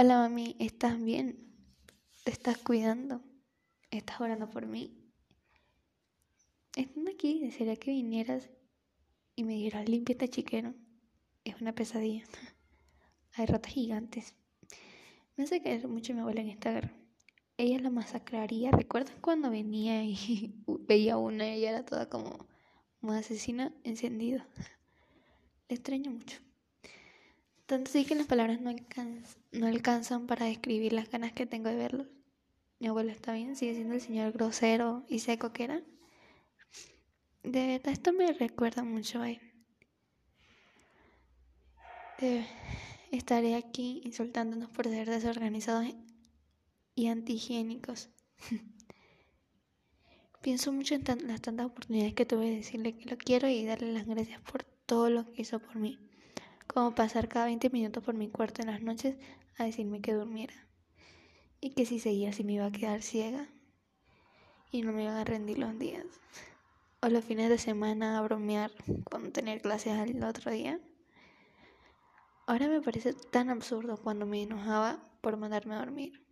Hola mami, ¿estás bien? ¿Te estás cuidando? ¿Estás orando por mí? Estando aquí, desearía que vinieras y me dijeras, limpia este chiquero. Es una pesadilla. Hay ratas gigantes. Me hace caer mucho mi abuela en guerra. Ella la masacraría. ¿Recuerdas cuando venía y veía una y ella era toda como una asesina encendida? Le extraño mucho. Tanto sí que las palabras no, no alcanzan para describir las ganas que tengo de verlos. Mi abuelo está bien, sigue siendo el señor grosero y seco que era. De verdad, esto me recuerda mucho a él. estaré aquí insultándonos por ser desorganizados y antihigiénicos. Pienso mucho en las tantas oportunidades que tuve de decirle que lo quiero y darle las gracias por todo lo que hizo por mí como pasar cada 20 minutos por mi cuarto en las noches a decirme que durmiera y que si seguía así me iba a quedar ciega y no me iban a rendir los días. O los fines de semana a bromear con tener clases al otro día. Ahora me parece tan absurdo cuando me enojaba por mandarme a dormir.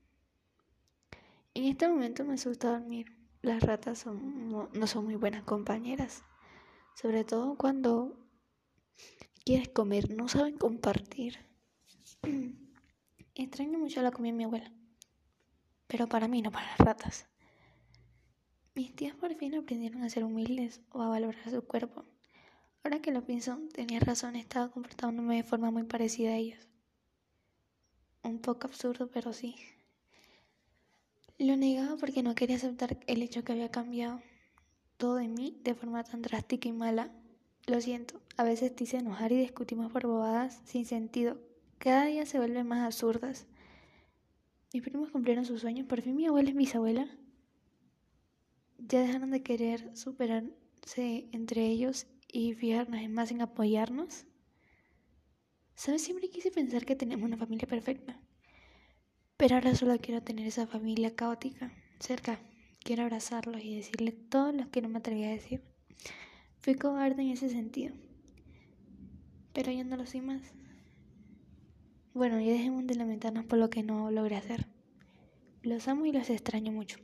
En este momento me asusta dormir. Las ratas son, no son muy buenas compañeras. Sobre todo cuando quieres comer, no saben compartir. Extraño mucho la comida de mi abuela, pero para mí, no para las ratas. Mis tías por fin aprendieron a ser humildes o a valorar su cuerpo. Ahora que lo pienso, tenía razón, estaba comportándome de forma muy parecida a ellas. Un poco absurdo, pero sí. Lo negaba porque no quería aceptar el hecho que había cambiado todo en mí de forma tan drástica y mala lo siento, a veces te hice enojar y discutimos por bobadas sin sentido. Cada día se vuelven más absurdas. Mis primos cumplieron sus sueños, por fin mi abuela es bisabuela. Ya dejaron de querer superarse entre ellos y fijarnos en más en apoyarnos. ¿Sabes? Siempre quise pensar que tenemos una familia perfecta. Pero ahora solo quiero tener esa familia caótica cerca. Quiero abrazarlos y decirle todo lo que no me atreví a decir. Fui cobarde en ese sentido. Pero ya no lo soy más. Bueno, ya dejemos de lamentarnos por lo que no logré hacer. Los amo y los extraño mucho.